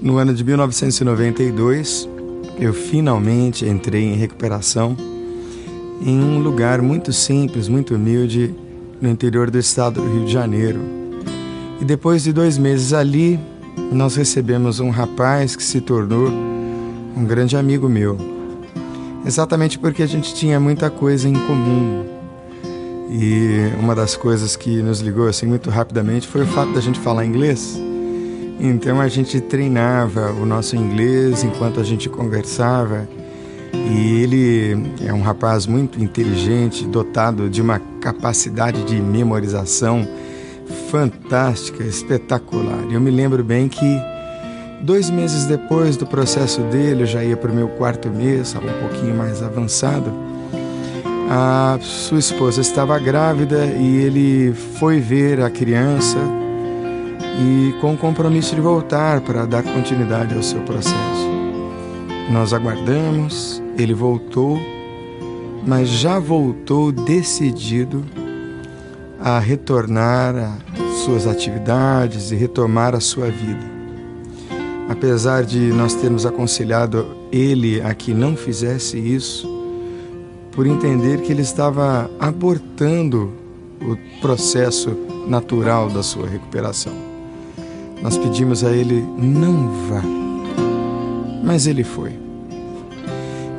No ano de 1992, eu finalmente entrei em recuperação em um lugar muito simples, muito humilde, no interior do estado do Rio de Janeiro. E depois de dois meses ali, nós recebemos um rapaz que se tornou um grande amigo meu. Exatamente porque a gente tinha muita coisa em comum. E uma das coisas que nos ligou assim muito rapidamente foi o fato da gente falar inglês. Então a gente treinava o nosso inglês enquanto a gente conversava. E ele é um rapaz muito inteligente, dotado de uma capacidade de memorização fantástica, espetacular. Eu me lembro bem que dois meses depois do processo dele, eu já ia para o meu quarto mês, um pouquinho mais avançado. A sua esposa estava grávida e ele foi ver a criança e com o compromisso de voltar para dar continuidade ao seu processo. Nós aguardamos, ele voltou, mas já voltou decidido a retornar às suas atividades e retomar a sua vida. Apesar de nós termos aconselhado ele a que não fizesse isso, por entender que ele estava abortando o processo natural da sua recuperação. Nós pedimos a ele: não vá. Mas ele foi.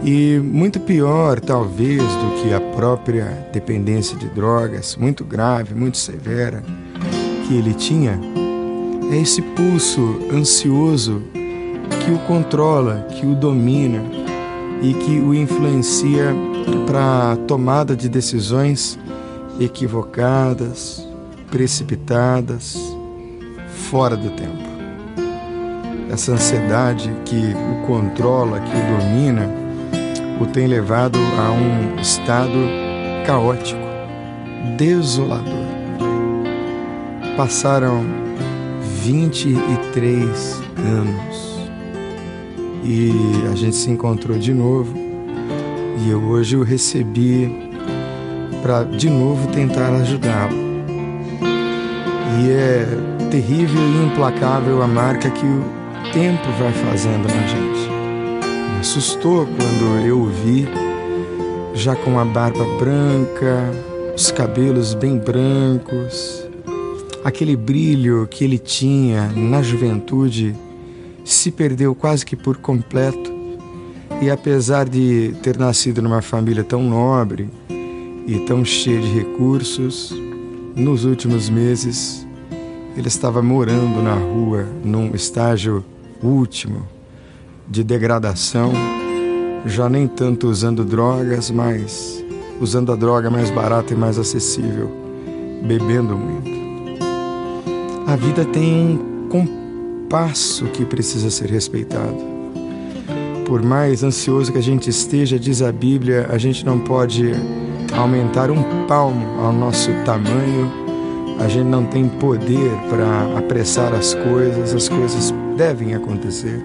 E muito pior, talvez, do que a própria dependência de drogas, muito grave, muito severa, que ele tinha, é esse pulso ansioso que o controla, que o domina e que o influencia para a tomada de decisões equivocadas, precipitadas, fora do tempo. Essa ansiedade que o controla, que o domina, o tem levado a um estado caótico, desolador. Passaram 23 anos e a gente se encontrou de novo e eu hoje o recebi para de novo tentar ajudá-lo. E é terrível e implacável a marca que o tempo vai fazendo na gente me assustou quando eu o vi, já com a barba branca, os cabelos bem brancos, aquele brilho que ele tinha na juventude se perdeu quase que por completo. E apesar de ter nascido numa família tão nobre e tão cheia de recursos, nos últimos meses ele estava morando na rua num estágio último de degradação, já nem tanto usando drogas, mas usando a droga mais barata e mais acessível, bebendo muito. A vida tem um compasso que precisa ser respeitado. Por mais ansioso que a gente esteja, diz a Bíblia, a gente não pode aumentar um palmo ao nosso tamanho. A gente não tem poder para apressar as coisas, as coisas devem acontecer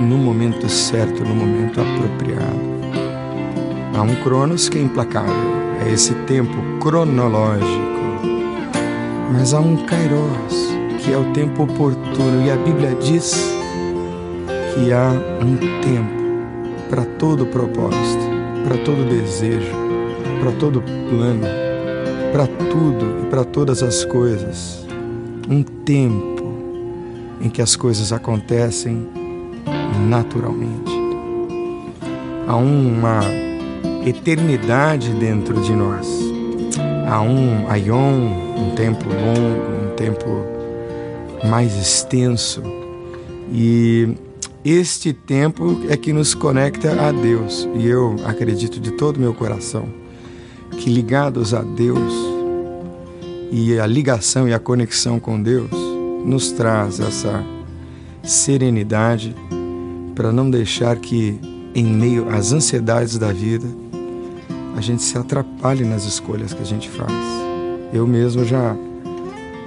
no momento certo, no momento apropriado. Há um Cronos que é implacável, é esse tempo cronológico. Mas há um Kairos, que é o tempo oportuno, e a Bíblia diz que há um tempo para todo propósito, para todo desejo, para todo plano, para tudo e para todas as coisas. Um tempo em que as coisas acontecem naturalmente. Há uma eternidade dentro de nós. Há um aion, um tempo longo, um tempo mais extenso. E este tempo é que nos conecta a Deus. E eu acredito de todo meu coração que ligados a Deus e a ligação e a conexão com Deus nos traz essa serenidade para não deixar que, em meio às ansiedades da vida, a gente se atrapalhe nas escolhas que a gente faz. Eu mesmo já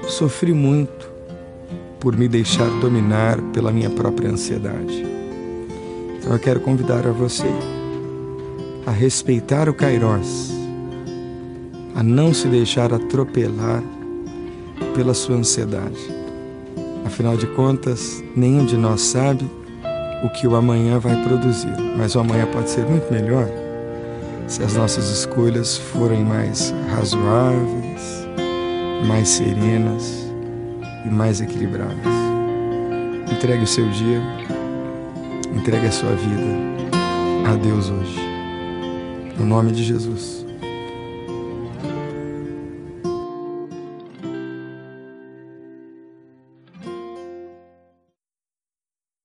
sofri muito por me deixar dominar pela minha própria ansiedade. Então eu quero convidar a você a respeitar o Kairos, a não se deixar atropelar pela sua ansiedade, Afinal de contas, nenhum de nós sabe o que o amanhã vai produzir, mas o amanhã pode ser muito melhor se as nossas escolhas forem mais razoáveis, mais serenas e mais equilibradas. Entregue o seu dia, entregue a sua vida a Deus hoje. No nome de Jesus.